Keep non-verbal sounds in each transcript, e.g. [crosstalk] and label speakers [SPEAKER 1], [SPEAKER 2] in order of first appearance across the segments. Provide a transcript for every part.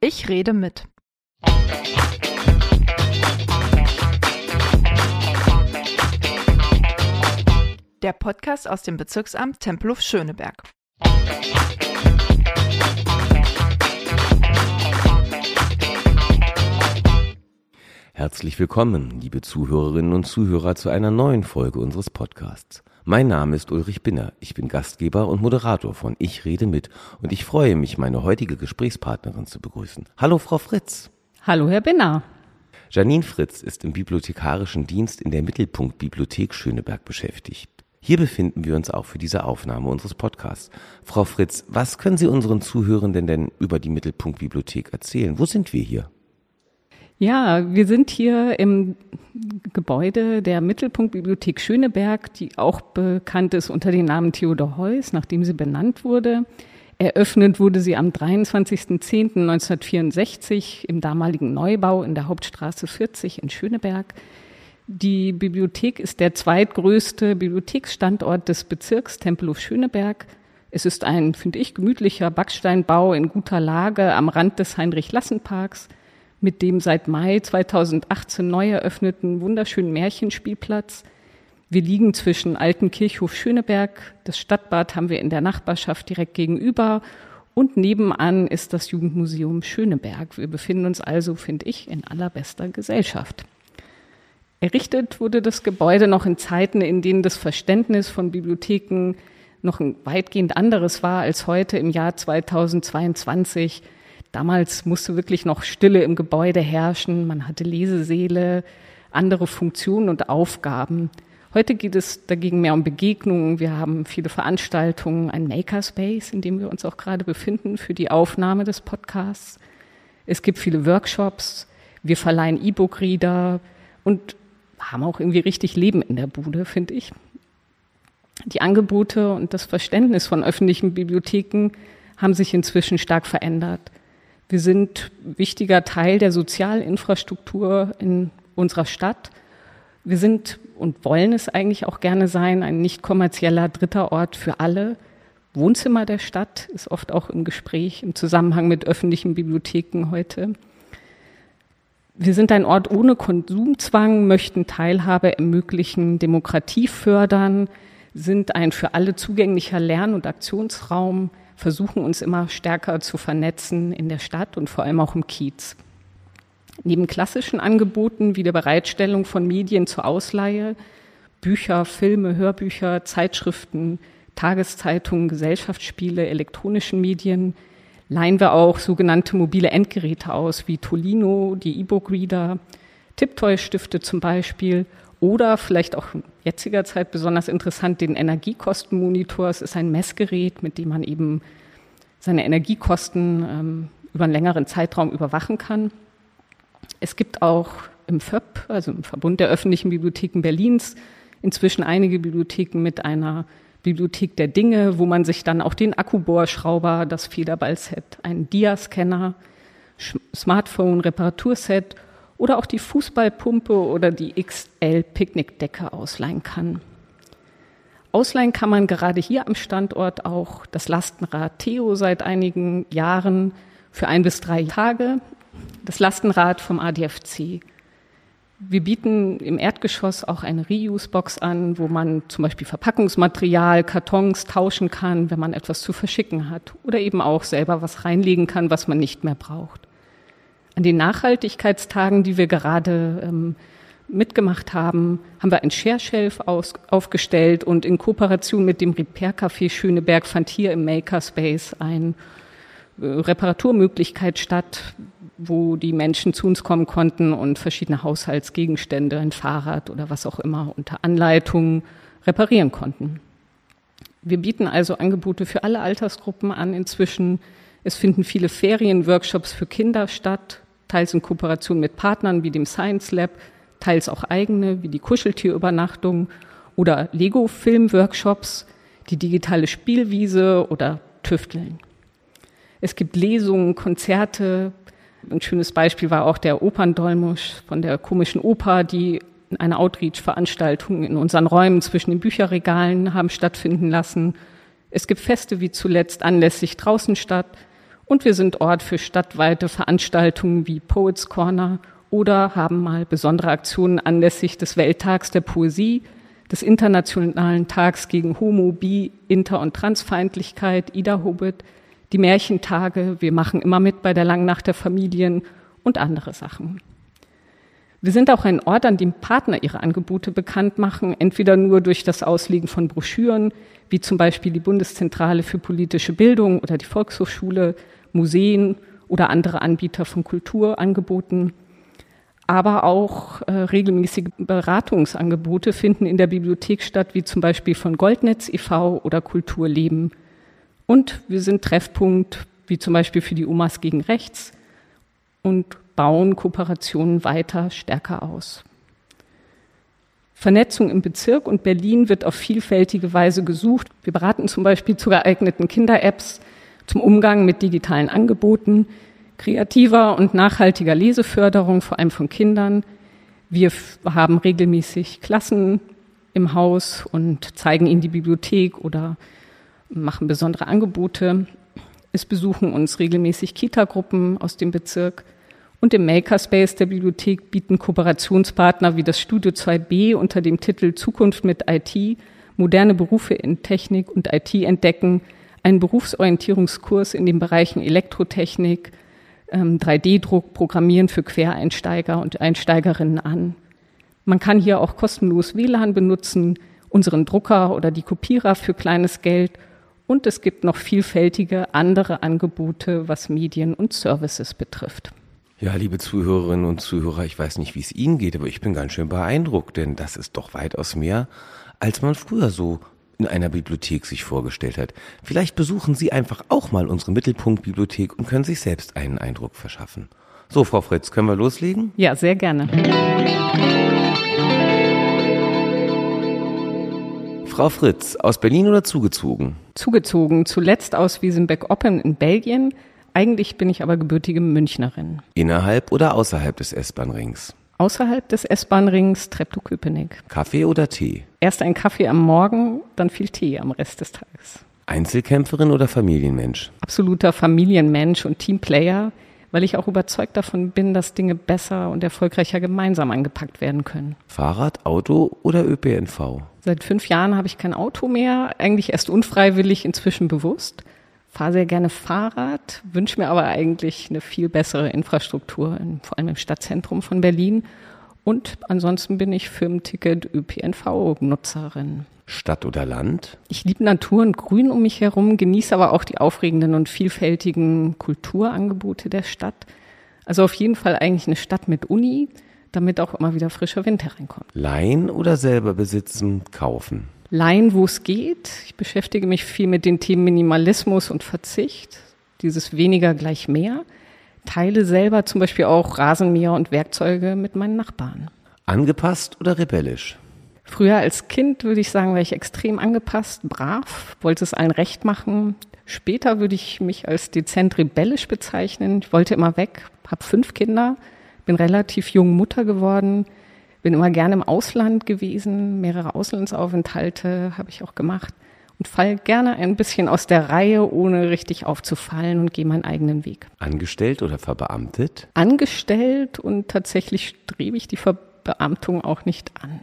[SPEAKER 1] Ich rede mit. Der Podcast aus dem Bezirksamt Tempelhof-Schöneberg.
[SPEAKER 2] Herzlich willkommen, liebe Zuhörerinnen und Zuhörer, zu einer neuen Folge unseres Podcasts. Mein Name ist Ulrich Binner. Ich bin Gastgeber und Moderator von Ich rede mit und ich freue mich, meine heutige Gesprächspartnerin zu begrüßen. Hallo, Frau Fritz.
[SPEAKER 3] Hallo, Herr Binner.
[SPEAKER 2] Janine Fritz ist im bibliothekarischen Dienst in der Mittelpunkt Bibliothek Schöneberg beschäftigt. Hier befinden wir uns auch für diese Aufnahme unseres Podcasts. Frau Fritz, was können Sie unseren Zuhörenden denn über die Mittelpunkt Bibliothek erzählen? Wo sind wir hier?
[SPEAKER 3] Ja, wir sind hier im Gebäude der Mittelpunktbibliothek Schöneberg, die auch bekannt ist unter dem Namen Theodor Heuss, nachdem sie benannt wurde. Eröffnet wurde sie am 23.10.1964 im damaligen Neubau in der Hauptstraße 40 in Schöneberg. Die Bibliothek ist der zweitgrößte Bibliotheksstandort des Bezirks Tempelhof-Schöneberg. Es ist ein, finde ich, gemütlicher Backsteinbau in guter Lage am Rand des Heinrich-Lassen-Parks mit dem seit Mai 2018 neu eröffneten wunderschönen Märchenspielplatz. Wir liegen zwischen Alten Kirchhof Schöneberg, das Stadtbad haben wir in der Nachbarschaft direkt gegenüber und nebenan ist das Jugendmuseum Schöneberg. Wir befinden uns also, finde ich, in allerbester Gesellschaft. Errichtet wurde das Gebäude noch in Zeiten, in denen das Verständnis von Bibliotheken noch ein weitgehend anderes war als heute im Jahr 2022. Damals musste wirklich noch Stille im Gebäude herrschen. Man hatte Lesesäle, andere Funktionen und Aufgaben. Heute geht es dagegen mehr um Begegnungen. Wir haben viele Veranstaltungen, ein Makerspace, in dem wir uns auch gerade befinden für die Aufnahme des Podcasts. Es gibt viele Workshops. Wir verleihen E-Book-Reader und haben auch irgendwie richtig Leben in der Bude, finde ich. Die Angebote und das Verständnis von öffentlichen Bibliotheken haben sich inzwischen stark verändert. Wir sind wichtiger Teil der Sozialinfrastruktur in unserer Stadt. Wir sind und wollen es eigentlich auch gerne sein, ein nicht kommerzieller dritter Ort für alle. Wohnzimmer der Stadt ist oft auch im Gespräch im Zusammenhang mit öffentlichen Bibliotheken heute. Wir sind ein Ort ohne Konsumzwang, möchten Teilhabe ermöglichen, Demokratie fördern, sind ein für alle zugänglicher Lern- und Aktionsraum, versuchen uns immer stärker zu vernetzen in der Stadt und vor allem auch im Kiez. Neben klassischen Angeboten wie der Bereitstellung von Medien zur Ausleihe, Bücher, Filme, Hörbücher, Zeitschriften, Tageszeitungen, Gesellschaftsspiele, elektronischen Medien, leihen wir auch sogenannte mobile Endgeräte aus, wie Tolino, die E-Book-Reader, Tiptoy-Stifte zum Beispiel oder vielleicht auch in jetziger Zeit besonders interessant den Energiekostenmonitor. Es ist ein Messgerät, mit dem man eben seine Energiekosten ähm, über einen längeren Zeitraum überwachen kann. Es gibt auch im FÖB, also im Verbund der öffentlichen Bibliotheken Berlins, inzwischen einige Bibliotheken mit einer Bibliothek der Dinge, wo man sich dann auch den Akkubohrschrauber, das Federballset, einen Dia-Scanner, Smartphone-Reparaturset oder auch die Fußballpumpe oder die XL-Picknickdecke ausleihen kann. Ausleihen kann man gerade hier am Standort auch das Lastenrad Theo seit einigen Jahren für ein bis drei Tage, das Lastenrad vom ADFC. Wir bieten im Erdgeschoss auch eine Reuse-Box an, wo man zum Beispiel Verpackungsmaterial, Kartons tauschen kann, wenn man etwas zu verschicken hat oder eben auch selber was reinlegen kann, was man nicht mehr braucht. An den Nachhaltigkeitstagen, die wir gerade ähm, mitgemacht haben, haben wir ein Share-Shelf aufgestellt und in Kooperation mit dem Repair Café Schöneberg fand hier im Makerspace ein äh, Reparaturmöglichkeit statt, wo die Menschen zu uns kommen konnten und verschiedene Haushaltsgegenstände, ein Fahrrad oder was auch immer unter Anleitung reparieren konnten. Wir bieten also Angebote für alle Altersgruppen an inzwischen. Es finden viele Ferienworkshops für Kinder statt, teils in Kooperation mit Partnern wie dem Science Lab, teils auch eigene wie die Kuscheltierübernachtung oder Lego-Film-Workshops, die digitale Spielwiese oder Tüfteln. Es gibt Lesungen, Konzerte. Ein schönes Beispiel war auch der Operndolmusch von der komischen Oper, die eine Outreach-Veranstaltung in unseren Räumen zwischen den Bücherregalen haben stattfinden lassen. Es gibt Feste wie zuletzt anlässlich draußen statt. Und wir sind Ort für stadtweite Veranstaltungen wie Poets Corner oder haben mal besondere Aktionen anlässlich des Welttags der Poesie, des Internationalen Tags gegen Homo, Bi, Inter- und Transfeindlichkeit, Ida Hobbit, die Märchentage, wir machen immer mit bei der Langen Nacht der Familien und andere Sachen. Wir sind auch ein Ort, an dem Partner ihre Angebote bekannt machen, entweder nur durch das Auslegen von Broschüren, wie zum Beispiel die Bundeszentrale für politische Bildung oder die Volkshochschule, Museen oder andere Anbieter von Kulturangeboten. Aber auch äh, regelmäßige Beratungsangebote finden in der Bibliothek statt, wie zum Beispiel von Goldnetz e.V. oder Kulturleben. Und wir sind Treffpunkt, wie zum Beispiel für die Omas gegen Rechts und bauen Kooperationen weiter stärker aus. Vernetzung im Bezirk und Berlin wird auf vielfältige Weise gesucht. Wir beraten zum Beispiel zu geeigneten Kinder-Apps, zum Umgang mit digitalen Angeboten, kreativer und nachhaltiger Leseförderung, vor allem von Kindern. Wir haben regelmäßig Klassen im Haus und zeigen ihnen die Bibliothek oder machen besondere Angebote. Es besuchen uns regelmäßig Kita-Gruppen aus dem Bezirk. Und im Makerspace der Bibliothek bieten Kooperationspartner wie das Studio 2b unter dem Titel Zukunft mit IT, moderne Berufe in Technik und IT entdecken, einen Berufsorientierungskurs in den Bereichen Elektrotechnik, 3D-Druck, ähm, Programmieren für Quereinsteiger und Einsteigerinnen an. Man kann hier auch kostenlos WLAN benutzen, unseren Drucker oder die Kopierer für kleines Geld und es gibt noch vielfältige andere Angebote, was Medien und Services betrifft.
[SPEAKER 2] Ja, liebe Zuhörerinnen und Zuhörer, ich weiß nicht, wie es Ihnen geht, aber ich bin ganz schön beeindruckt, denn das ist doch weitaus mehr, als man früher so in einer Bibliothek sich vorgestellt hat. Vielleicht besuchen Sie einfach auch mal unsere Mittelpunktbibliothek und können sich selbst einen Eindruck verschaffen. So, Frau Fritz, können wir loslegen?
[SPEAKER 3] Ja, sehr gerne.
[SPEAKER 2] Frau Fritz, aus Berlin oder zugezogen?
[SPEAKER 3] Zugezogen, zuletzt aus Wiesenbeck-Oppen in Belgien, eigentlich bin ich aber gebürtige Münchnerin.
[SPEAKER 2] Innerhalb oder außerhalb des S-Bahn-Rings?
[SPEAKER 3] Außerhalb des S-Bahn-Rings Treptow-Köpenick.
[SPEAKER 2] Kaffee oder Tee?
[SPEAKER 3] Erst ein Kaffee am Morgen, dann viel Tee am Rest des Tages.
[SPEAKER 2] Einzelkämpferin oder Familienmensch?
[SPEAKER 3] Absoluter Familienmensch und Teamplayer, weil ich auch überzeugt davon bin, dass Dinge besser und erfolgreicher gemeinsam angepackt werden können.
[SPEAKER 2] Fahrrad, Auto oder ÖPNV?
[SPEAKER 3] Seit fünf Jahren habe ich kein Auto mehr, eigentlich erst unfreiwillig, inzwischen bewusst fahre sehr gerne Fahrrad, wünsche mir aber eigentlich eine viel bessere Infrastruktur, in, vor allem im Stadtzentrum von Berlin. Und ansonsten bin ich Firmenticket ÖPNV-Nutzerin.
[SPEAKER 2] Stadt oder Land?
[SPEAKER 3] Ich liebe Natur und Grün um mich herum, genieße aber auch die aufregenden und vielfältigen Kulturangebote der Stadt. Also auf jeden Fall eigentlich eine Stadt mit Uni, damit auch immer wieder frischer Wind hereinkommt.
[SPEAKER 2] Leihen oder selber besitzen, kaufen?
[SPEAKER 3] Leihen, wo es geht. Ich beschäftige mich viel mit den Themen Minimalismus und Verzicht, dieses weniger gleich mehr. Teile selber zum Beispiel auch Rasenmäher und Werkzeuge mit meinen Nachbarn.
[SPEAKER 2] Angepasst oder rebellisch?
[SPEAKER 3] Früher als Kind würde ich sagen, war ich extrem angepasst, brav, wollte es allen recht machen. Später würde ich mich als dezent rebellisch bezeichnen. Ich wollte immer weg, habe fünf Kinder, bin relativ jung Mutter geworden, bin immer gerne im Ausland gewesen, mehrere Auslandsaufenthalte habe ich auch gemacht und fall gerne ein bisschen aus der Reihe, ohne richtig aufzufallen und gehe meinen eigenen Weg.
[SPEAKER 2] Angestellt oder verbeamtet?
[SPEAKER 3] Angestellt und tatsächlich strebe ich die Verbeamtung auch nicht an.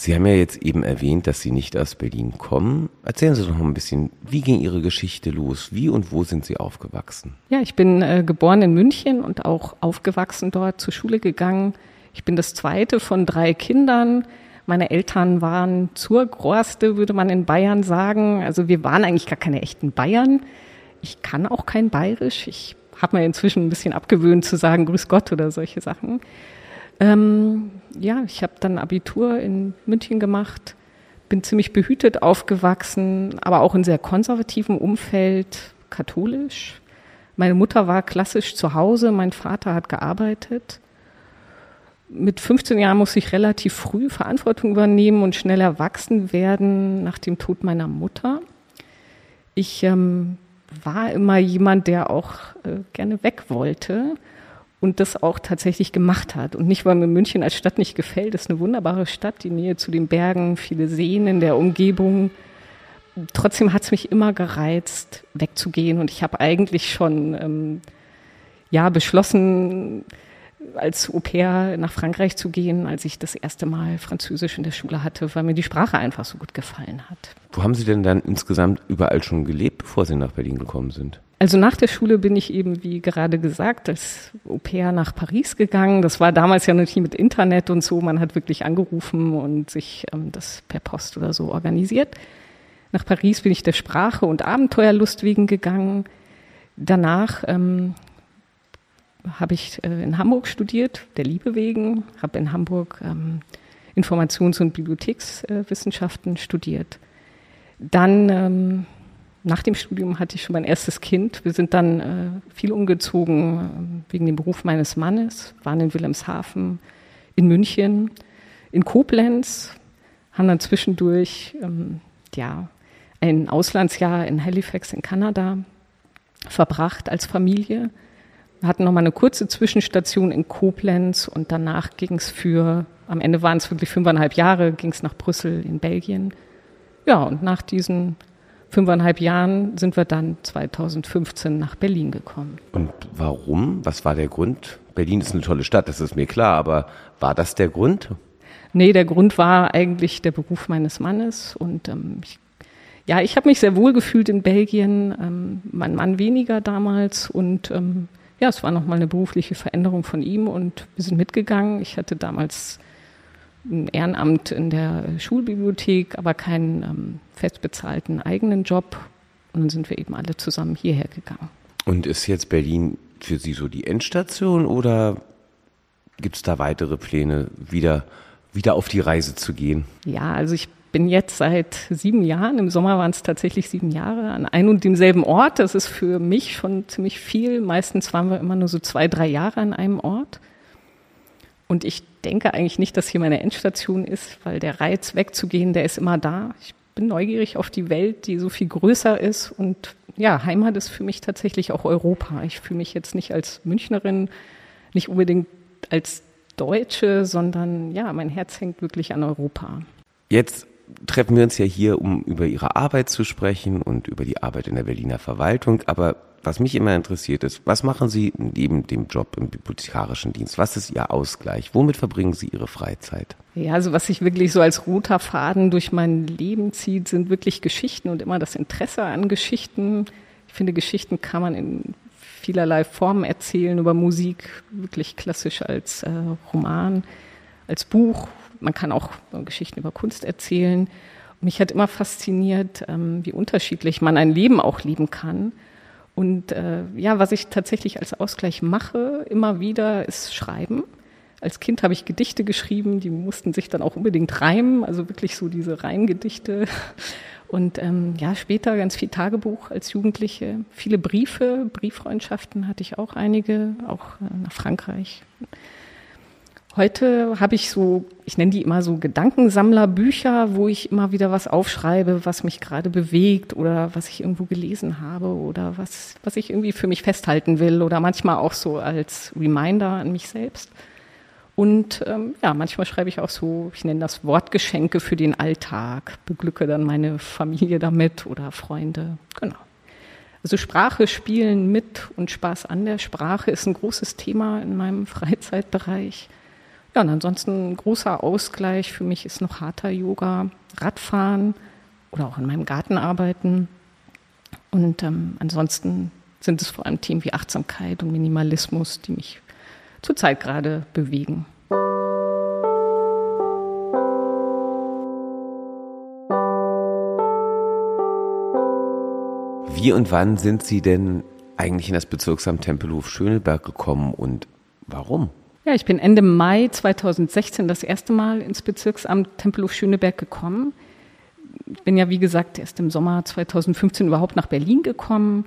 [SPEAKER 2] Sie haben ja jetzt eben erwähnt, dass Sie nicht aus Berlin kommen. Erzählen Sie doch mal ein bisschen, wie ging Ihre Geschichte los? Wie und wo sind Sie aufgewachsen?
[SPEAKER 3] Ja, ich bin äh, geboren in München und auch aufgewachsen dort, zur Schule gegangen. Ich bin das zweite von drei Kindern. Meine Eltern waren zur Großte, würde man in Bayern sagen. Also wir waren eigentlich gar keine echten Bayern. Ich kann auch kein Bayerisch. Ich habe mir inzwischen ein bisschen abgewöhnt zu sagen Grüß Gott oder solche Sachen. Ähm, ja, ich habe dann Abitur in München gemacht, bin ziemlich behütet aufgewachsen, aber auch in sehr konservativem Umfeld, katholisch. Meine Mutter war klassisch zu Hause, mein Vater hat gearbeitet. Mit 15 Jahren musste ich relativ früh Verantwortung übernehmen und schnell erwachsen werden nach dem Tod meiner Mutter. Ich ähm, war immer jemand, der auch äh, gerne weg wollte und das auch tatsächlich gemacht hat. Und nicht, weil mir München als Stadt nicht gefällt. Das ist eine wunderbare Stadt, die Nähe zu den Bergen, viele Seen in der Umgebung. Trotzdem hat es mich immer gereizt, wegzugehen. Und ich habe eigentlich schon ähm, ja beschlossen, als Au pair nach Frankreich zu gehen, als ich das erste Mal Französisch in der Schule hatte, weil mir die Sprache einfach so gut gefallen hat.
[SPEAKER 2] Wo haben Sie denn dann insgesamt überall schon gelebt, bevor Sie nach Berlin gekommen sind?
[SPEAKER 3] Also nach der Schule bin ich eben, wie gerade gesagt, als Au pair nach Paris gegangen. Das war damals ja nicht mit Internet und so. Man hat wirklich angerufen und sich ähm, das per Post oder so organisiert. Nach Paris bin ich der Sprache und Abenteuerlust wegen gegangen. Danach ähm, habe ich äh, in Hamburg studiert, der Liebe wegen, habe in Hamburg ähm, Informations- und Bibliothekswissenschaften äh, studiert. Dann ähm, nach dem Studium hatte ich schon mein erstes Kind. Wir sind dann äh, viel umgezogen äh, wegen dem Beruf meines Mannes, waren in Wilhelmshaven, in München, in Koblenz, haben dann zwischendurch ähm, ja, ein Auslandsjahr in Halifax in Kanada verbracht als Familie. Wir hatten nochmal eine kurze Zwischenstation in Koblenz und danach ging es für, am Ende waren es wirklich fünfeinhalb Jahre, ging es nach Brüssel in Belgien. Ja, und nach diesen fünfeinhalb Jahren sind wir dann 2015 nach Berlin gekommen.
[SPEAKER 2] Und warum? Was war der Grund? Berlin ist eine tolle Stadt, das ist mir klar, aber war das der Grund?
[SPEAKER 3] Nee, der Grund war eigentlich der Beruf meines Mannes und ähm, ich, ja, ich habe mich sehr wohl gefühlt in Belgien, ähm, mein Mann weniger damals und ähm, ja, es war nochmal eine berufliche Veränderung von ihm und wir sind mitgegangen. Ich hatte damals ein Ehrenamt in der Schulbibliothek, aber keinen ähm, festbezahlten eigenen Job. Und dann sind wir eben alle zusammen hierher gegangen.
[SPEAKER 2] Und ist jetzt Berlin für Sie so die Endstation oder gibt es da weitere Pläne, wieder, wieder auf die Reise zu gehen?
[SPEAKER 3] Ja, also ich bin jetzt seit sieben Jahren, im Sommer waren es tatsächlich sieben Jahre, an einem und demselben Ort. Das ist für mich schon ziemlich viel. Meistens waren wir immer nur so zwei, drei Jahre an einem Ort. Und ich denke eigentlich nicht, dass hier meine Endstation ist, weil der Reiz wegzugehen, der ist immer da. Ich bin neugierig auf die Welt, die so viel größer ist. Und ja, Heimat ist für mich tatsächlich auch Europa. Ich fühle mich jetzt nicht als Münchnerin, nicht unbedingt als Deutsche, sondern ja, mein Herz hängt wirklich an Europa.
[SPEAKER 2] Jetzt treffen wir uns ja hier, um über Ihre Arbeit zu sprechen und über die Arbeit in der Berliner Verwaltung. Aber was mich immer interessiert ist, was machen Sie neben dem Job im bibliothekarischen Dienst? Was ist Ihr Ausgleich? Womit verbringen Sie Ihre Freizeit?
[SPEAKER 3] Ja, also was sich wirklich so als roter Faden durch mein Leben zieht, sind wirklich Geschichten und immer das Interesse an Geschichten. Ich finde, Geschichten kann man in vielerlei Formen erzählen, über Musik, wirklich klassisch als äh, Roman, als Buch. Man kann auch Geschichten über Kunst erzählen. Mich hat immer fasziniert, ähm, wie unterschiedlich man ein Leben auch leben kann. Und äh, ja, was ich tatsächlich als Ausgleich mache, immer wieder, ist Schreiben. Als Kind habe ich Gedichte geschrieben, die mussten sich dann auch unbedingt reimen, also wirklich so diese Reimgedichte. [laughs] Und ähm, ja, später ganz viel Tagebuch als Jugendliche, viele Briefe, Brieffreundschaften hatte ich auch einige, auch äh, nach Frankreich. Heute habe ich so, ich nenne die immer so Gedankensammlerbücher, wo ich immer wieder was aufschreibe, was mich gerade bewegt oder was ich irgendwo gelesen habe oder was, was ich irgendwie für mich festhalten will oder manchmal auch so als Reminder an mich selbst. Und ähm, ja, manchmal schreibe ich auch so, ich nenne das Wortgeschenke für den Alltag, beglücke dann meine Familie damit oder Freunde. Genau. Also Sprache spielen mit und Spaß an der Sprache ist ein großes Thema in meinem [laughs] Freizeitbereich. Ja, und ansonsten ein großer Ausgleich für mich ist noch harter Yoga, Radfahren oder auch in meinem Garten arbeiten. Und ähm, ansonsten sind es vor allem Themen wie Achtsamkeit und Minimalismus, die mich zurzeit gerade bewegen.
[SPEAKER 2] Wie und wann sind Sie denn eigentlich in das Bezirksamt Tempelhof Schöneberg gekommen und warum?
[SPEAKER 3] Ja, ich bin Ende Mai 2016 das erste Mal ins Bezirksamt Tempelhof-Schöneberg gekommen. Ich bin ja, wie gesagt, erst im Sommer 2015 überhaupt nach Berlin gekommen,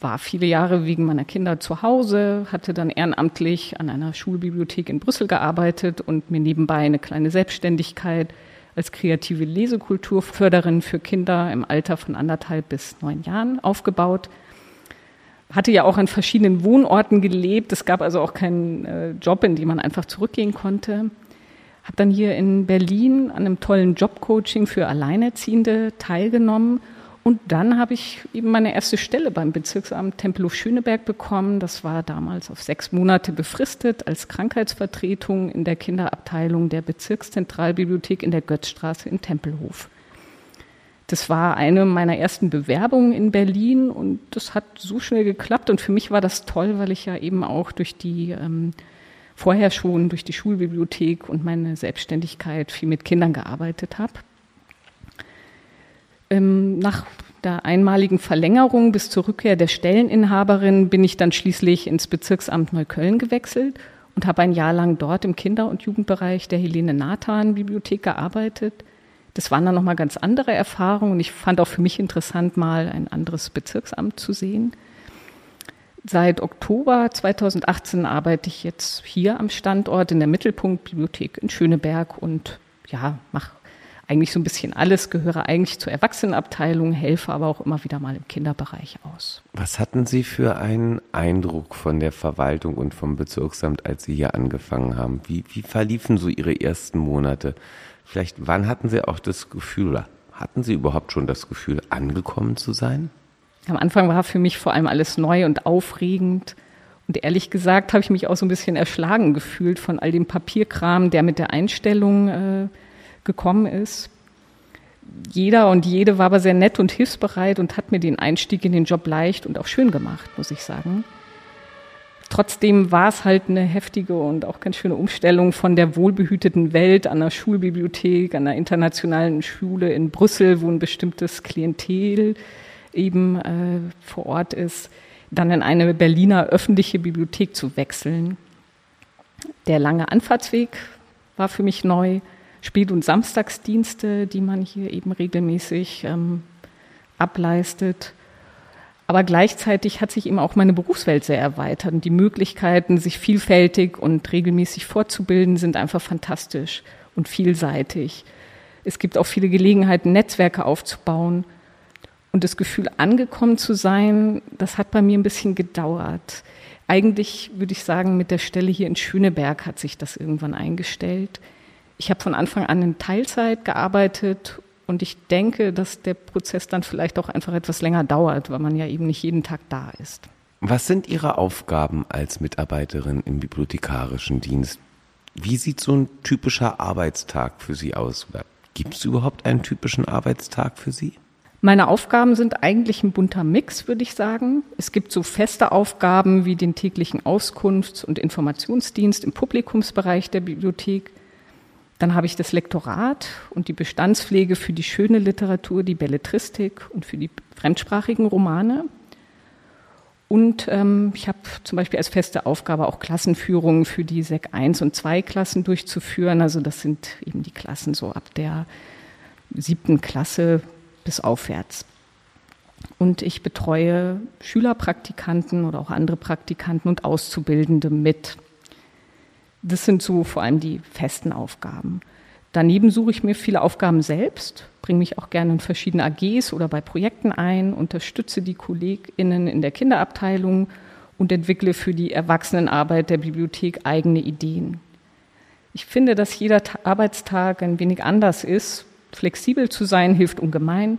[SPEAKER 3] war viele Jahre wegen meiner Kinder zu Hause, hatte dann ehrenamtlich an einer Schulbibliothek in Brüssel gearbeitet und mir nebenbei eine kleine Selbstständigkeit als kreative Lesekulturförderin für Kinder im Alter von anderthalb bis neun Jahren aufgebaut. Hatte ja auch an verschiedenen Wohnorten gelebt. Es gab also auch keinen äh, Job, in den man einfach zurückgehen konnte. Habe dann hier in Berlin an einem tollen Jobcoaching für Alleinerziehende teilgenommen und dann habe ich eben meine erste Stelle beim Bezirksamt Tempelhof-Schöneberg bekommen. Das war damals auf sechs Monate befristet als Krankheitsvertretung in der Kinderabteilung der Bezirkszentralbibliothek in der Götzstraße in Tempelhof. Das war eine meiner ersten Bewerbungen in Berlin und das hat so schnell geklappt. Und für mich war das toll, weil ich ja eben auch durch die ähm, vorher schon durch die Schulbibliothek und meine Selbstständigkeit viel mit Kindern gearbeitet habe. Ähm, nach der einmaligen Verlängerung bis zur Rückkehr der Stelleninhaberin bin ich dann schließlich ins Bezirksamt Neukölln gewechselt und habe ein Jahr lang dort im Kinder- und Jugendbereich der Helene Nathan Bibliothek gearbeitet. Das waren dann nochmal ganz andere Erfahrungen und ich fand auch für mich interessant, mal ein anderes Bezirksamt zu sehen. Seit Oktober 2018 arbeite ich jetzt hier am Standort in der Mittelpunktbibliothek in Schöneberg und ja, mache eigentlich so ein bisschen alles, gehöre eigentlich zur Erwachsenenabteilung, helfe aber auch immer wieder mal im Kinderbereich aus.
[SPEAKER 2] Was hatten Sie für einen Eindruck von der Verwaltung und vom Bezirksamt, als Sie hier angefangen haben? Wie, wie verliefen so Ihre ersten Monate? Vielleicht, wann hatten Sie auch das Gefühl, oder hatten Sie überhaupt schon das Gefühl, angekommen zu sein?
[SPEAKER 3] Am Anfang war für mich vor allem alles neu und aufregend. Und ehrlich gesagt habe ich mich auch so ein bisschen erschlagen gefühlt von all dem Papierkram, der mit der Einstellung äh, gekommen ist. Jeder und jede war aber sehr nett und hilfsbereit und hat mir den Einstieg in den Job leicht und auch schön gemacht, muss ich sagen. Trotzdem war es halt eine heftige und auch ganz schöne Umstellung von der wohlbehüteten Welt an der Schulbibliothek, an der internationalen Schule in Brüssel, wo ein bestimmtes Klientel eben äh, vor Ort ist, dann in eine Berliner öffentliche Bibliothek zu wechseln. Der lange Anfahrtsweg war für mich neu. Spät- und Samstagsdienste, die man hier eben regelmäßig ähm, ableistet. Aber gleichzeitig hat sich eben auch meine Berufswelt sehr erweitert. Und die Möglichkeiten, sich vielfältig und regelmäßig fortzubilden, sind einfach fantastisch und vielseitig. Es gibt auch viele Gelegenheiten, Netzwerke aufzubauen. Und das Gefühl, angekommen zu sein, das hat bei mir ein bisschen gedauert. Eigentlich würde ich sagen, mit der Stelle hier in Schöneberg hat sich das irgendwann eingestellt. Ich habe von Anfang an in Teilzeit gearbeitet und ich denke, dass der Prozess dann vielleicht auch einfach etwas länger dauert, weil man ja eben nicht jeden Tag da ist.
[SPEAKER 2] Was sind Ihre Aufgaben als Mitarbeiterin im bibliothekarischen Dienst? Wie sieht so ein typischer Arbeitstag für Sie aus? Gibt es überhaupt einen typischen Arbeitstag für Sie?
[SPEAKER 3] Meine Aufgaben sind eigentlich ein bunter Mix, würde ich sagen. Es gibt so feste Aufgaben wie den täglichen Auskunfts- und Informationsdienst im Publikumsbereich der Bibliothek. Dann habe ich das Lektorat und die Bestandspflege für die schöne Literatur, die Belletristik und für die fremdsprachigen Romane. Und ähm, ich habe zum Beispiel als feste Aufgabe auch Klassenführungen für die SEC 1 und 2 Klassen durchzuführen. Also das sind eben die Klassen so ab der siebten Klasse bis aufwärts. Und ich betreue Schülerpraktikanten oder auch andere Praktikanten und Auszubildende mit. Das sind so vor allem die festen Aufgaben. Daneben suche ich mir viele Aufgaben selbst, bringe mich auch gerne in verschiedene AGs oder bei Projekten ein, unterstütze die KollegInnen in der Kinderabteilung und entwickle für die Erwachsenenarbeit der Bibliothek eigene Ideen. Ich finde, dass jeder Arbeitstag ein wenig anders ist. Flexibel zu sein hilft ungemein.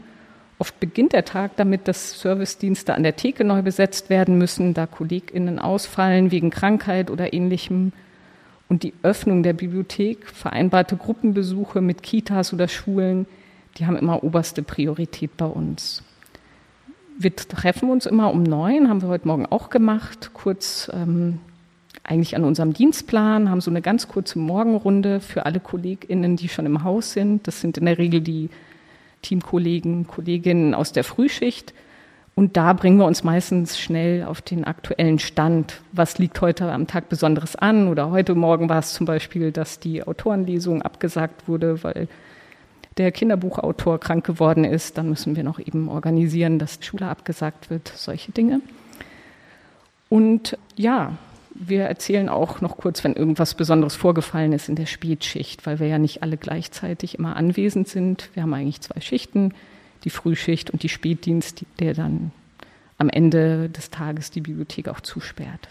[SPEAKER 3] Oft beginnt der Tag damit, dass Servicedienste an der Theke neu besetzt werden müssen, da KollegInnen ausfallen wegen Krankheit oder ähnlichem und die Öffnung der Bibliothek, vereinbarte Gruppenbesuche mit Kitas oder Schulen, die haben immer oberste Priorität bei uns. Wir treffen uns immer um neun, haben wir heute Morgen auch gemacht, kurz ähm, eigentlich an unserem Dienstplan, haben so eine ganz kurze Morgenrunde für alle KollegInnen, die schon im Haus sind. Das sind in der Regel die Teamkollegen, Kolleginnen aus der Frühschicht. Und da bringen wir uns meistens schnell auf den aktuellen Stand. Was liegt heute am Tag Besonderes an? Oder heute Morgen war es zum Beispiel, dass die Autorenlesung abgesagt wurde, weil der Kinderbuchautor krank geworden ist. Dann müssen wir noch eben organisieren, dass die Schule abgesagt wird. Solche Dinge. Und ja, wir erzählen auch noch kurz, wenn irgendwas Besonderes vorgefallen ist in der Spätschicht, weil wir ja nicht alle gleichzeitig immer anwesend sind. Wir haben eigentlich zwei Schichten, die Frühschicht und die Spätdienst, der dann am Ende des Tages die Bibliothek auch zusperrt.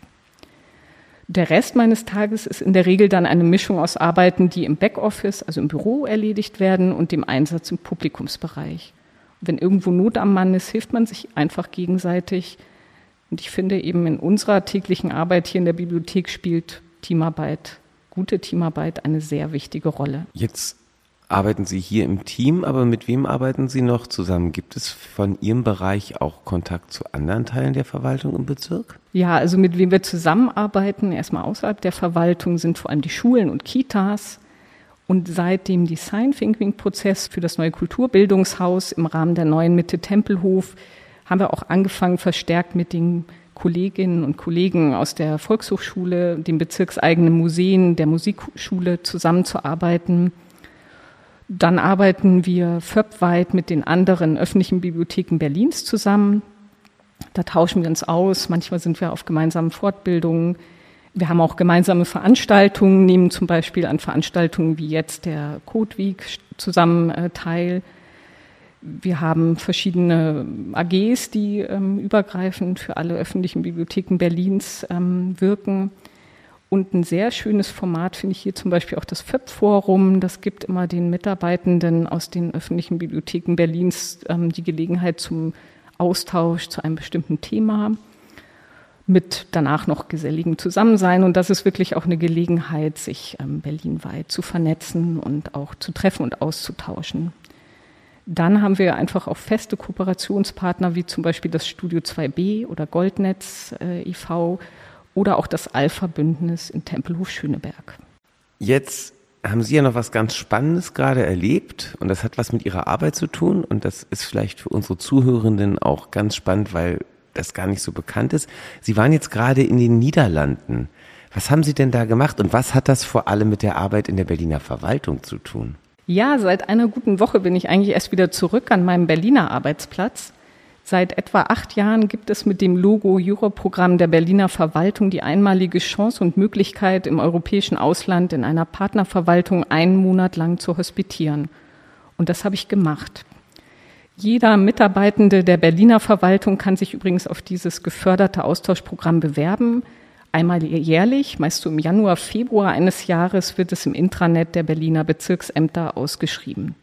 [SPEAKER 3] Der Rest meines Tages ist in der Regel dann eine Mischung aus Arbeiten, die im Backoffice, also im Büro erledigt werden und dem Einsatz im Publikumsbereich. Wenn irgendwo Not am Mann ist, hilft man sich einfach gegenseitig. Und ich finde eben in unserer täglichen Arbeit hier in der Bibliothek spielt Teamarbeit, gute Teamarbeit eine sehr wichtige Rolle.
[SPEAKER 2] Jetzt arbeiten Sie hier im Team, aber mit wem arbeiten Sie noch zusammen? Gibt es von Ihrem Bereich auch Kontakt zu anderen Teilen der Verwaltung im Bezirk?
[SPEAKER 3] Ja, also mit wem wir zusammenarbeiten, erstmal außerhalb der Verwaltung, sind vor allem die Schulen und Kitas. Und seit dem Design Thinking Prozess für das neue Kulturbildungshaus im Rahmen der neuen Mitte Tempelhof haben wir auch angefangen, verstärkt mit den Kolleginnen und Kollegen aus der Volkshochschule, den bezirkseigenen Museen, der Musikschule zusammenzuarbeiten. Dann arbeiten wir FÖP-weit mit den anderen öffentlichen Bibliotheken Berlins zusammen. Da tauschen wir uns aus. Manchmal sind wir auf gemeinsamen Fortbildungen. Wir haben auch gemeinsame Veranstaltungen, nehmen zum Beispiel an Veranstaltungen wie jetzt der Code Week zusammen äh, teil. Wir haben verschiedene AGs, die ähm, übergreifend für alle öffentlichen Bibliotheken Berlins ähm, wirken. Und ein sehr schönes Format finde ich hier zum Beispiel auch das FÖP-Forum. Das gibt immer den Mitarbeitenden aus den öffentlichen Bibliotheken Berlins ähm, die Gelegenheit zum Austausch zu einem bestimmten Thema mit danach noch geselligen Zusammensein. Und das ist wirklich auch eine Gelegenheit, sich ähm, berlinweit zu vernetzen und auch zu treffen und auszutauschen. Dann haben wir einfach auch feste Kooperationspartner wie zum Beispiel das Studio 2b oder Goldnetz äh, e.V. oder auch das Alpha-Bündnis in Tempelhof Schöneberg.
[SPEAKER 2] Jetzt haben Sie ja noch was ganz Spannendes gerade erlebt und das hat was mit Ihrer Arbeit zu tun und das ist vielleicht für unsere Zuhörenden auch ganz spannend, weil das gar nicht so bekannt ist. Sie waren jetzt gerade in den Niederlanden. Was haben Sie denn da gemacht und was hat das vor allem mit der Arbeit in der Berliner Verwaltung zu tun?
[SPEAKER 3] Ja, seit einer guten Woche bin ich eigentlich erst wieder zurück an meinem Berliner Arbeitsplatz. Seit etwa acht Jahren gibt es mit dem Logo Europrogramm der Berliner Verwaltung die einmalige Chance und Möglichkeit, im europäischen Ausland in einer Partnerverwaltung einen Monat lang zu hospitieren. Und das habe ich gemacht. Jeder Mitarbeitende der Berliner Verwaltung kann sich übrigens auf dieses geförderte Austauschprogramm bewerben. Einmal jährlich, meist so im Januar, Februar eines Jahres, wird es im Intranet der Berliner Bezirksämter ausgeschrieben.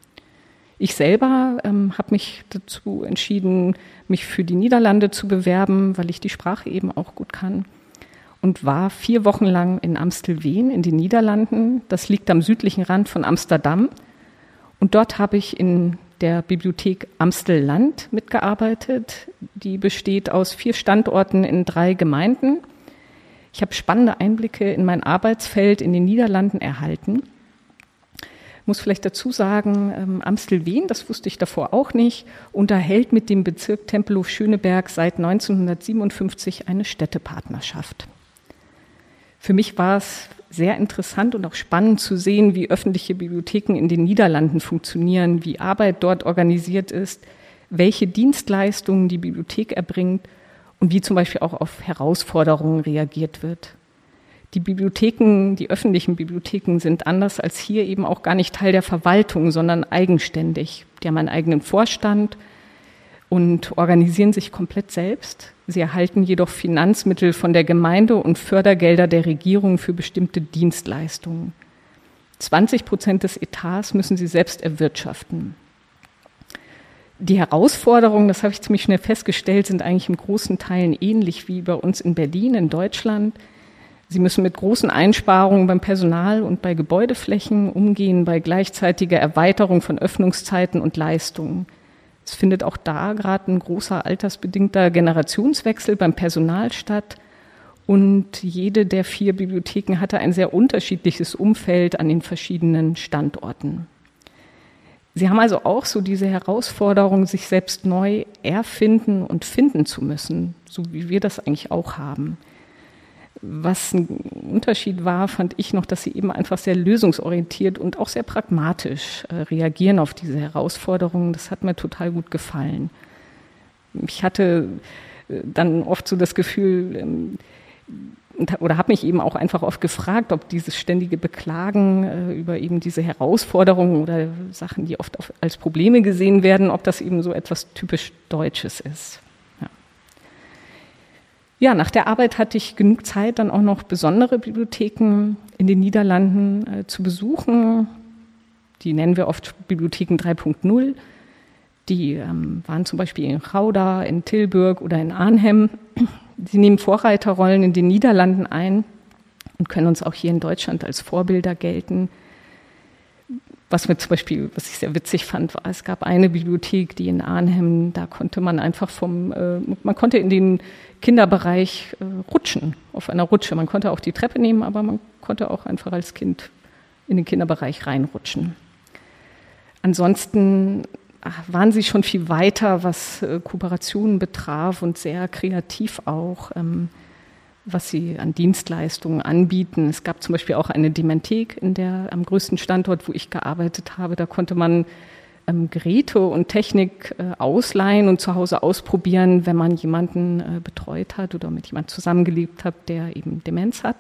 [SPEAKER 3] Ich selber ähm, habe mich dazu entschieden, mich für die Niederlande zu bewerben, weil ich die Sprache eben auch gut kann. Und war vier Wochen lang in Amstelveen in den Niederlanden. Das liegt am südlichen Rand von Amsterdam. Und dort habe ich in der Bibliothek Amstelland mitgearbeitet. Die besteht aus vier Standorten in drei Gemeinden. Ich habe spannende Einblicke in mein Arbeitsfeld in den Niederlanden erhalten. Muss vielleicht dazu sagen, ähm, Amstelveen, das wusste ich davor auch nicht, unterhält mit dem Bezirk Tempelhof-Schöneberg seit 1957 eine Städtepartnerschaft. Für mich war es sehr interessant und auch spannend zu sehen, wie öffentliche Bibliotheken in den Niederlanden funktionieren, wie Arbeit dort organisiert ist, welche Dienstleistungen die Bibliothek erbringt und wie zum Beispiel auch auf Herausforderungen reagiert wird. Die Bibliotheken, die öffentlichen Bibliotheken sind anders als hier eben auch gar nicht Teil der Verwaltung, sondern eigenständig. Die haben einen eigenen Vorstand und organisieren sich komplett selbst. Sie erhalten jedoch Finanzmittel von der Gemeinde und Fördergelder der Regierung für bestimmte Dienstleistungen. 20 Prozent des Etats müssen sie selbst erwirtschaften. Die Herausforderungen, das habe ich ziemlich schnell festgestellt, sind eigentlich in großen Teilen ähnlich wie bei uns in Berlin, in Deutschland. Sie müssen mit großen Einsparungen beim Personal und bei Gebäudeflächen umgehen, bei gleichzeitiger Erweiterung von Öffnungszeiten und Leistungen. Es findet auch da gerade ein großer altersbedingter Generationswechsel beim Personal statt. Und jede der vier Bibliotheken hatte ein sehr unterschiedliches Umfeld an den verschiedenen Standorten. Sie haben also auch so diese Herausforderung, sich selbst neu erfinden und finden zu müssen, so wie wir das eigentlich auch haben. Was ein Unterschied war, fand ich noch, dass sie eben einfach sehr lösungsorientiert und auch sehr pragmatisch äh, reagieren auf diese Herausforderungen. Das hat mir total gut gefallen. Ich hatte äh, dann oft so das Gefühl, ähm, oder habe mich eben auch einfach oft gefragt, ob dieses ständige Beklagen äh, über eben diese Herausforderungen oder Sachen, die oft auf, als Probleme gesehen werden, ob das eben so etwas typisch Deutsches ist. Ja. nach der Arbeit hatte ich genug Zeit, dann auch noch besondere Bibliotheken in den Niederlanden äh, zu besuchen. Die nennen wir oft Bibliotheken 3.0. Die ähm, waren zum Beispiel in Gouda, in Tilburg oder in Arnhem. Sie nehmen Vorreiterrollen in den Niederlanden ein und können uns auch hier in Deutschland als Vorbilder gelten. Was mir zum Beispiel, was ich sehr witzig fand, war, es gab eine Bibliothek, die in Arnhem, da konnte man einfach vom, äh, man konnte in den Kinderbereich äh, rutschen, auf einer Rutsche. Man konnte auch die Treppe nehmen, aber man konnte auch einfach als Kind in den Kinderbereich reinrutschen. Ansonsten waren sie schon viel weiter, was äh, Kooperationen betraf und sehr kreativ auch, ähm, was sie an Dienstleistungen anbieten. Es gab zum Beispiel auch eine Dementhek in der am größten Standort, wo ich gearbeitet habe. Da konnte man ähm, Geräte und Technik äh, ausleihen und zu Hause ausprobieren, wenn man jemanden äh, betreut hat oder mit jemandem zusammengelebt hat, der eben Demenz hat.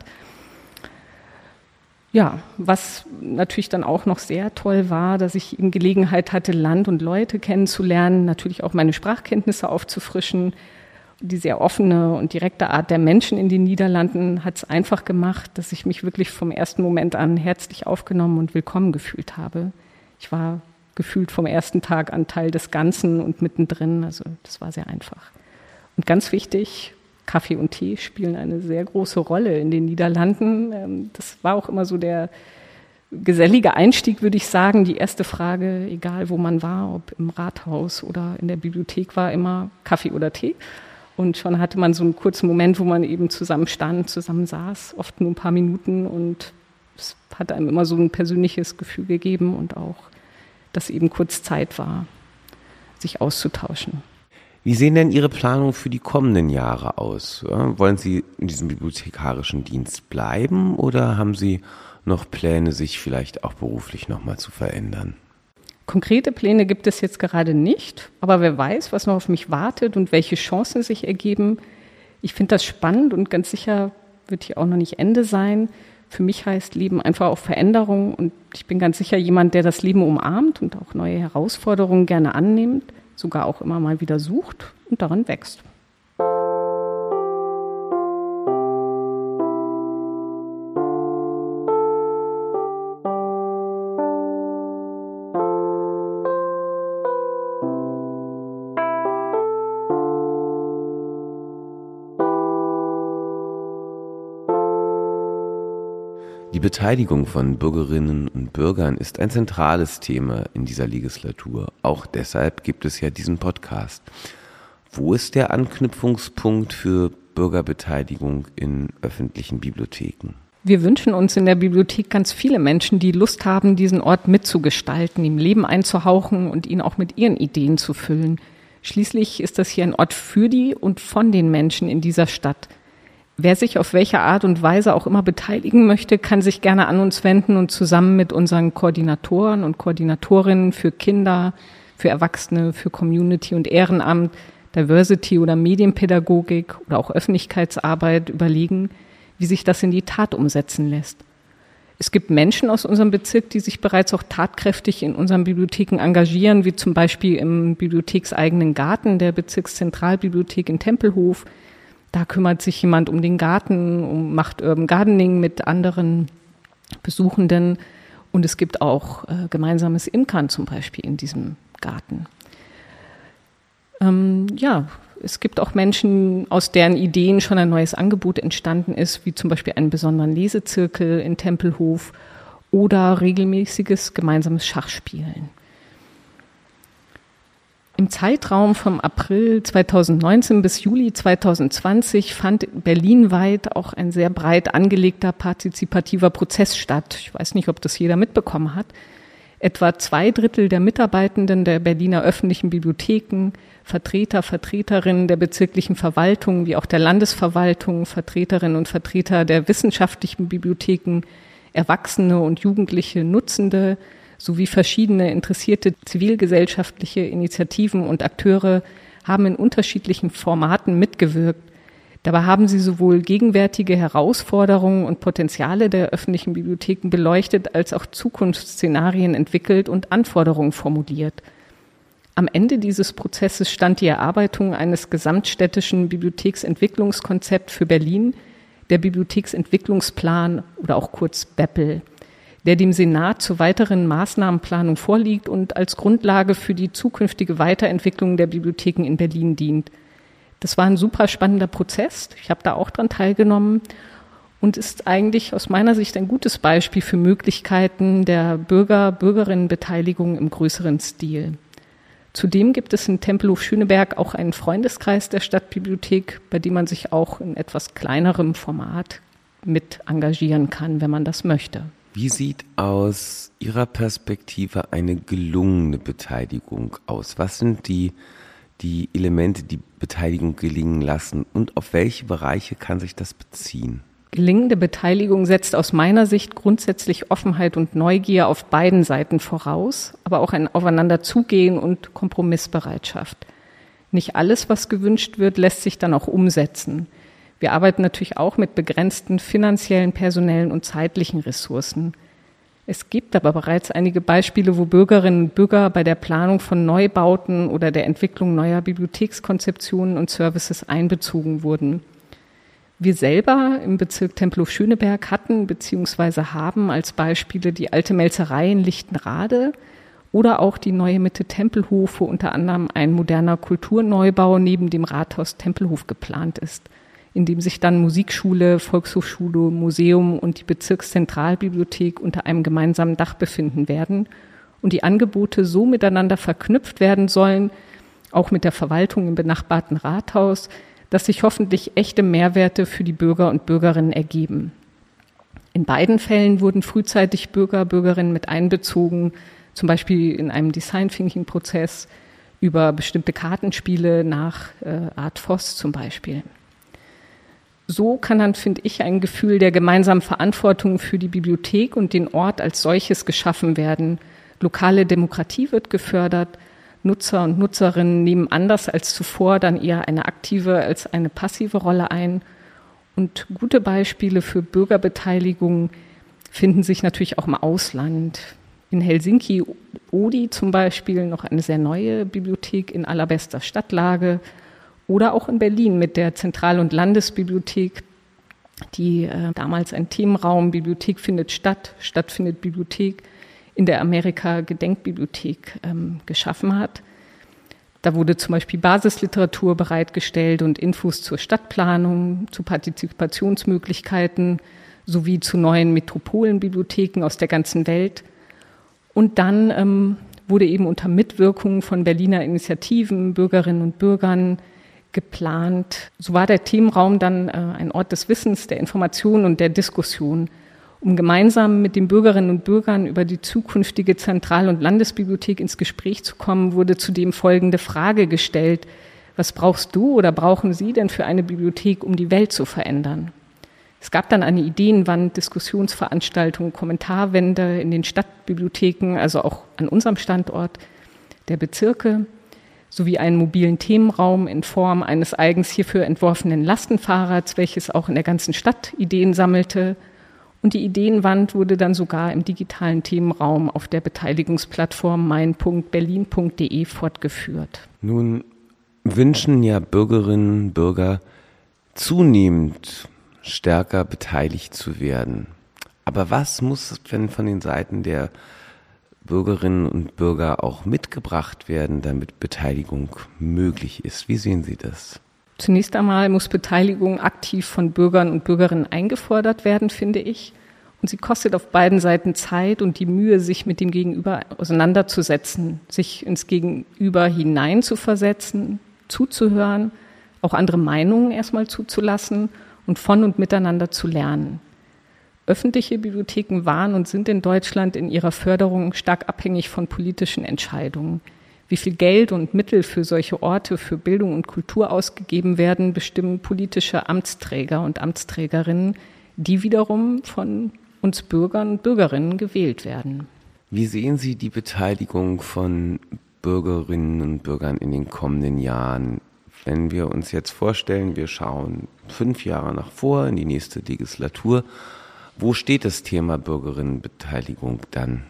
[SPEAKER 3] Ja, was natürlich dann auch noch sehr toll war, dass ich eben Gelegenheit hatte, Land und Leute kennenzulernen, natürlich auch meine Sprachkenntnisse aufzufrischen. Die sehr offene und direkte Art der Menschen in den Niederlanden hat es einfach gemacht, dass ich mich wirklich vom ersten Moment an herzlich aufgenommen und willkommen gefühlt habe. Ich war gefühlt vom ersten Tag an Teil des Ganzen und mittendrin. Also das war sehr einfach. Und ganz wichtig, Kaffee und Tee spielen eine sehr große Rolle in den Niederlanden. Ähm, das war auch immer so der gesellige Einstieg, würde ich sagen. Die erste Frage, egal wo man war, ob im Rathaus oder in der Bibliothek, war immer Kaffee oder Tee. Und schon hatte man so einen kurzen Moment, wo man eben zusammen stand, zusammen saß, oft nur ein paar Minuten und es hat einem immer so ein persönliches Gefühl gegeben und auch, dass eben kurz Zeit war, sich auszutauschen.
[SPEAKER 2] Wie sehen denn Ihre Planungen für die kommenden Jahre aus? Wollen Sie in diesem bibliothekarischen Dienst bleiben oder haben Sie noch Pläne, sich vielleicht auch beruflich nochmal zu verändern?
[SPEAKER 3] Konkrete Pläne gibt es jetzt gerade nicht, aber wer weiß, was noch auf mich wartet und welche Chancen sich ergeben. Ich finde das spannend und ganz sicher wird hier auch noch nicht Ende sein. Für mich heißt Leben einfach auch Veränderung und ich bin ganz sicher jemand, der das Leben umarmt und auch neue Herausforderungen gerne annimmt sogar auch immer mal wieder sucht und daran wächst.
[SPEAKER 2] Die Beteiligung von Bürgerinnen und Bürgern ist ein zentrales Thema in dieser Legislatur. Auch deshalb gibt es ja diesen Podcast. Wo ist der Anknüpfungspunkt für Bürgerbeteiligung in öffentlichen Bibliotheken?
[SPEAKER 3] Wir wünschen uns in der Bibliothek ganz viele Menschen, die Lust haben, diesen Ort mitzugestalten, ihm Leben einzuhauchen und ihn auch mit ihren Ideen zu füllen. Schließlich ist das hier ein Ort für die und von den Menschen in dieser Stadt. Wer sich auf welche Art und Weise auch immer beteiligen möchte, kann sich gerne an uns wenden und zusammen mit unseren Koordinatoren und Koordinatorinnen für Kinder, für Erwachsene, für Community und Ehrenamt, Diversity oder Medienpädagogik oder auch Öffentlichkeitsarbeit überlegen, wie sich das in die Tat umsetzen lässt. Es gibt Menschen aus unserem Bezirk, die sich bereits auch tatkräftig in unseren Bibliotheken engagieren, wie zum Beispiel im bibliothekseigenen Garten der Bezirkszentralbibliothek in Tempelhof, da kümmert sich jemand um den Garten, um, macht Urban Gardening mit anderen Besuchenden. Und es gibt auch äh, gemeinsames Imkern zum Beispiel in diesem Garten. Ähm, ja, es gibt auch Menschen, aus deren Ideen schon ein neues Angebot entstanden ist, wie zum Beispiel einen besonderen Lesezirkel in Tempelhof oder regelmäßiges gemeinsames Schachspielen. Im Zeitraum vom April 2019 bis Juli 2020 fand berlinweit auch ein sehr breit angelegter partizipativer Prozess statt. Ich weiß nicht, ob das jeder mitbekommen hat. Etwa zwei Drittel der Mitarbeitenden der Berliner öffentlichen Bibliotheken, Vertreter, Vertreterinnen der bezirklichen Verwaltung wie auch der Landesverwaltung, Vertreterinnen und Vertreter der wissenschaftlichen Bibliotheken, Erwachsene und Jugendliche Nutzende, sowie verschiedene interessierte zivilgesellschaftliche Initiativen und Akteure haben in unterschiedlichen Formaten mitgewirkt. Dabei haben sie sowohl gegenwärtige Herausforderungen und Potenziale der öffentlichen Bibliotheken beleuchtet, als auch Zukunftsszenarien entwickelt und Anforderungen formuliert. Am Ende dieses Prozesses stand die Erarbeitung eines gesamtstädtischen Bibliotheksentwicklungskonzepts für Berlin, der Bibliotheksentwicklungsplan oder auch kurz BEPPEL, der dem Senat zur weiteren Maßnahmenplanung vorliegt und als Grundlage für die zukünftige Weiterentwicklung der Bibliotheken in Berlin dient. Das war ein super spannender Prozess. Ich habe da auch dran teilgenommen und ist eigentlich aus meiner Sicht ein gutes Beispiel für Möglichkeiten der Bürger, Bürgerinnenbeteiligung im größeren Stil. Zudem gibt es in Tempelhof Schöneberg auch einen Freundeskreis der Stadtbibliothek, bei dem man sich auch in etwas kleinerem Format mit engagieren kann, wenn man das möchte.
[SPEAKER 2] Wie sieht aus Ihrer Perspektive eine gelungene Beteiligung aus? Was sind die die Elemente, die Beteiligung gelingen lassen und auf welche Bereiche kann sich das beziehen?
[SPEAKER 3] Gelingende Beteiligung setzt aus meiner Sicht grundsätzlich Offenheit und Neugier auf beiden Seiten voraus, aber auch ein Aufeinanderzugehen und Kompromissbereitschaft. Nicht alles, was gewünscht wird, lässt sich dann auch umsetzen. Wir arbeiten natürlich auch mit begrenzten finanziellen, personellen und zeitlichen Ressourcen. Es gibt aber bereits einige Beispiele, wo Bürgerinnen und Bürger bei der Planung von Neubauten oder der Entwicklung neuer Bibliothekskonzeptionen und Services einbezogen wurden. Wir selber im Bezirk Tempelhof-Schöneberg hatten bzw. haben als Beispiele die alte Melzerei in Lichtenrade oder auch die neue Mitte Tempelhof, wo unter anderem ein moderner Kulturneubau neben dem Rathaus Tempelhof geplant ist in dem sich dann Musikschule, Volkshochschule, Museum und die Bezirkszentralbibliothek unter einem gemeinsamen Dach befinden werden und die Angebote so miteinander verknüpft werden sollen, auch mit der Verwaltung im benachbarten Rathaus, dass sich hoffentlich echte Mehrwerte für die Bürger und Bürgerinnen ergeben. In beiden Fällen wurden frühzeitig Bürger, Bürgerinnen mit einbezogen, zum Beispiel in einem Design Thinking Prozess über bestimmte Kartenspiele nach äh, Art Voss zum Beispiel so kann dann, finde ich, ein Gefühl der gemeinsamen Verantwortung für die Bibliothek und den Ort als solches geschaffen werden. Lokale Demokratie wird gefördert. Nutzer und Nutzerinnen nehmen anders als zuvor dann eher eine aktive als eine passive Rolle ein. Und gute Beispiele für Bürgerbeteiligung finden sich natürlich auch im Ausland. In Helsinki, Odi zum Beispiel, noch eine sehr neue Bibliothek in allerbester Stadtlage oder auch in Berlin mit der Zentral- und Landesbibliothek, die äh, damals ein Themenraum Bibliothek findet statt, stattfindet Bibliothek in der Amerika-Gedenkbibliothek ähm, geschaffen hat. Da wurde zum Beispiel Basisliteratur bereitgestellt und Infos zur Stadtplanung, zu Partizipationsmöglichkeiten sowie zu neuen Metropolenbibliotheken aus der ganzen Welt. Und dann ähm, wurde eben unter Mitwirkung von Berliner Initiativen, Bürgerinnen und Bürgern geplant. So war der Themenraum dann äh, ein Ort des Wissens, der Information und der Diskussion, um gemeinsam mit den Bürgerinnen und Bürgern über die zukünftige Zentral- und Landesbibliothek ins Gespräch zu kommen, wurde zudem folgende Frage gestellt. Was brauchst du oder brauchen Sie denn für eine Bibliothek, um die Welt zu verändern? Es gab dann eine Ideenwand, Diskussionsveranstaltungen, Kommentarwände in den Stadtbibliotheken, also auch an unserem Standort der Bezirke sowie einen mobilen Themenraum in Form eines eigens hierfür entworfenen Lastenfahrrads, welches auch in der ganzen Stadt Ideen sammelte. Und die Ideenwand wurde dann sogar im digitalen Themenraum auf der Beteiligungsplattform mein.berlin.de fortgeführt.
[SPEAKER 2] Nun wünschen ja Bürgerinnen und Bürger zunehmend stärker beteiligt zu werden. Aber was muss denn von den Seiten der Bürgerinnen und Bürger auch mitgebracht werden, damit Beteiligung möglich ist. Wie sehen Sie das?
[SPEAKER 3] Zunächst einmal muss Beteiligung aktiv von Bürgern und Bürgerinnen eingefordert werden, finde ich. Und sie kostet auf beiden Seiten Zeit und die Mühe, sich mit dem Gegenüber auseinanderzusetzen, sich ins Gegenüber hineinzuversetzen, zuzuhören, auch andere Meinungen erstmal zuzulassen und von und miteinander zu lernen. Öffentliche Bibliotheken waren und sind in Deutschland in ihrer Förderung stark abhängig von politischen Entscheidungen. Wie viel Geld und Mittel für solche Orte für Bildung und Kultur ausgegeben werden, bestimmen politische Amtsträger und Amtsträgerinnen, die wiederum von uns Bürgern und Bürgerinnen gewählt werden.
[SPEAKER 2] Wie sehen Sie die Beteiligung von Bürgerinnen und Bürgern in den kommenden Jahren? Wenn wir uns jetzt vorstellen, wir schauen fünf Jahre nach vor in die nächste Legislatur, wo steht das Thema Bürgerinnenbeteiligung dann,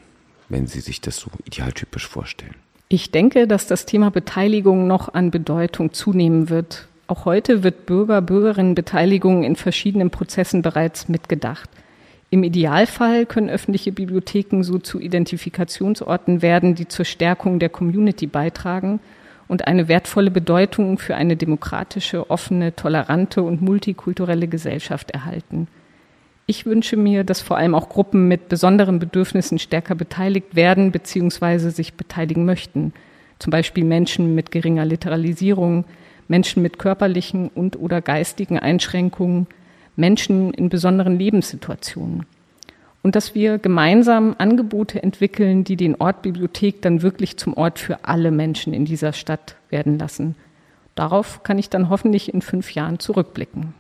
[SPEAKER 2] wenn Sie sich das so idealtypisch vorstellen?
[SPEAKER 3] Ich denke, dass das Thema Beteiligung noch an Bedeutung zunehmen wird. Auch heute wird Bürger, Bürgerinnenbeteiligung in verschiedenen Prozessen bereits mitgedacht. Im Idealfall können öffentliche Bibliotheken so zu Identifikationsorten werden, die zur Stärkung der Community beitragen und eine wertvolle Bedeutung für eine demokratische, offene, tolerante und multikulturelle Gesellschaft erhalten. Ich wünsche mir, dass vor allem auch Gruppen mit besonderen Bedürfnissen stärker beteiligt werden bzw. sich beteiligen möchten. Zum Beispiel Menschen mit geringer Literalisierung, Menschen mit körperlichen und oder geistigen Einschränkungen, Menschen in besonderen Lebenssituationen. Und dass wir gemeinsam Angebote entwickeln, die den Ort Bibliothek dann wirklich zum Ort für alle Menschen in dieser Stadt werden lassen. Darauf kann ich dann hoffentlich in fünf Jahren zurückblicken.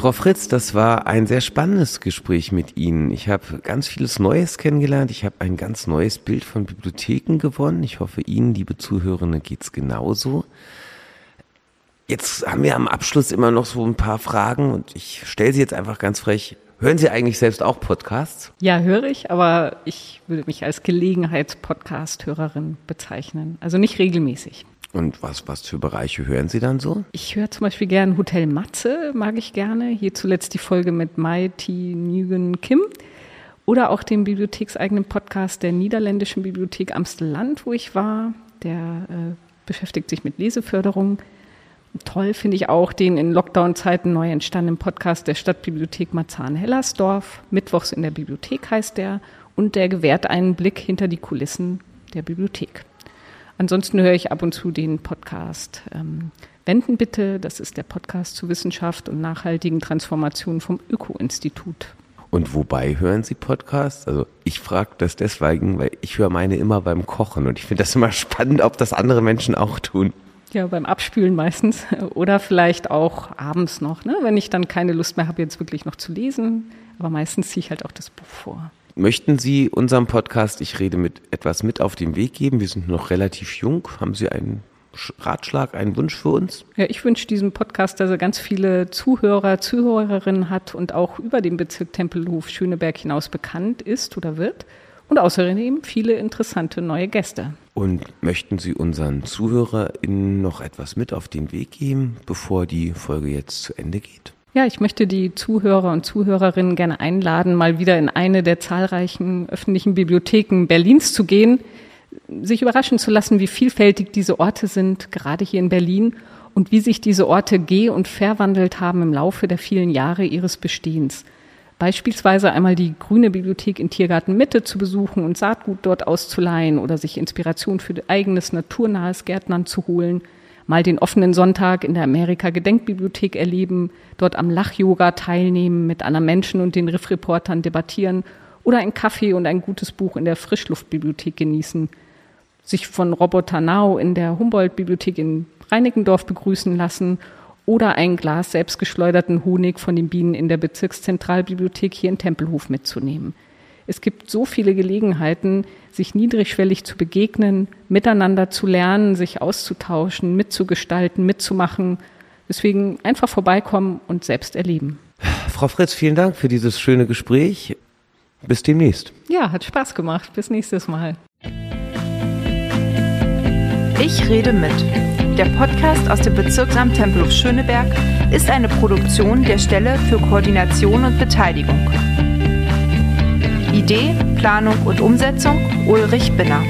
[SPEAKER 2] Frau Fritz, das war ein sehr spannendes Gespräch mit Ihnen. Ich habe ganz vieles Neues kennengelernt. Ich habe ein ganz neues Bild von Bibliotheken gewonnen. Ich hoffe, Ihnen, liebe Zuhörende, geht's genauso. Jetzt haben wir am Abschluss immer noch so ein paar Fragen und ich stelle sie jetzt einfach ganz frech. Hören Sie eigentlich selbst auch Podcasts?
[SPEAKER 3] Ja, höre ich, aber ich würde mich als Gelegenheitspodcast-Hörerin bezeichnen. Also nicht regelmäßig.
[SPEAKER 2] Und was, was für Bereiche hören Sie dann so?
[SPEAKER 3] Ich höre zum Beispiel gern Hotel Matze, mag ich gerne. Hier zuletzt die Folge mit T. Nguyen Kim. Oder auch den bibliothekseigenen Podcast der Niederländischen Bibliothek Amstelland, wo ich war. Der äh, beschäftigt sich mit Leseförderung. Toll finde ich auch den in Lockdown-Zeiten neu entstandenen Podcast der Stadtbibliothek Marzahn-Hellersdorf. Mittwochs in der Bibliothek heißt der. Und der gewährt einen Blick hinter die Kulissen der Bibliothek. Ansonsten höre ich ab und zu den Podcast ähm, Wenden bitte. Das ist der Podcast zu Wissenschaft und nachhaltigen Transformation vom Öko-Institut.
[SPEAKER 2] Und wobei hören Sie Podcasts? Also ich frage das deswegen, weil ich höre meine immer beim Kochen und ich finde das immer spannend, ob das andere Menschen auch tun.
[SPEAKER 3] Ja, beim Abspülen meistens oder vielleicht auch abends noch, ne? wenn ich dann keine Lust mehr habe, jetzt wirklich noch zu lesen. Aber meistens ziehe ich halt auch das Buch vor.
[SPEAKER 2] Möchten Sie unserem Podcast Ich rede mit etwas mit auf den Weg geben? Wir sind noch relativ jung. Haben Sie einen Ratschlag, einen Wunsch für uns?
[SPEAKER 3] Ja, ich wünsche diesem Podcast, dass er ganz viele Zuhörer, Zuhörerinnen hat und auch über den Bezirk Tempelhof Schöneberg hinaus bekannt ist oder wird. Und außerdem viele interessante neue Gäste.
[SPEAKER 2] Und möchten Sie unseren ZuhörerInnen noch etwas mit auf den Weg geben, bevor die Folge jetzt zu Ende geht?
[SPEAKER 3] Ja, ich möchte die Zuhörer und Zuhörerinnen gerne einladen, mal wieder in eine der zahlreichen öffentlichen Bibliotheken Berlins zu gehen, sich überraschen zu lassen, wie vielfältig diese Orte sind, gerade hier in Berlin, und wie sich diese Orte geh- und verwandelt haben im Laufe der vielen Jahre ihres Bestehens. Beispielsweise einmal die Grüne Bibliothek in Tiergarten Mitte zu besuchen und Saatgut dort auszuleihen oder sich Inspiration für eigenes naturnahes Gärtnern zu holen – mal den offenen Sonntag in der Amerika-Gedenkbibliothek erleben, dort am Lach-Yoga teilnehmen, mit anderen Menschen und den Riff-Reportern debattieren oder ein Kaffee und ein gutes Buch in der Frischluftbibliothek genießen, sich von Roboter Now in der Humboldt-Bibliothek in Reinickendorf begrüßen lassen oder ein Glas selbstgeschleuderten Honig von den Bienen in der Bezirkszentralbibliothek hier in Tempelhof mitzunehmen. Es gibt so viele Gelegenheiten, sich niedrigschwellig zu begegnen, miteinander zu lernen, sich auszutauschen, mitzugestalten, mitzumachen. Deswegen einfach vorbeikommen und selbst erleben.
[SPEAKER 2] Frau Fritz, vielen Dank für dieses schöne Gespräch. Bis demnächst.
[SPEAKER 3] Ja, hat Spaß gemacht. Bis nächstes Mal.
[SPEAKER 1] Ich rede mit. Der Podcast aus dem Bezirksamt Tempelhof Schöneberg ist eine Produktion der Stelle für Koordination und Beteiligung. Idee, Planung und Umsetzung Ulrich Binner.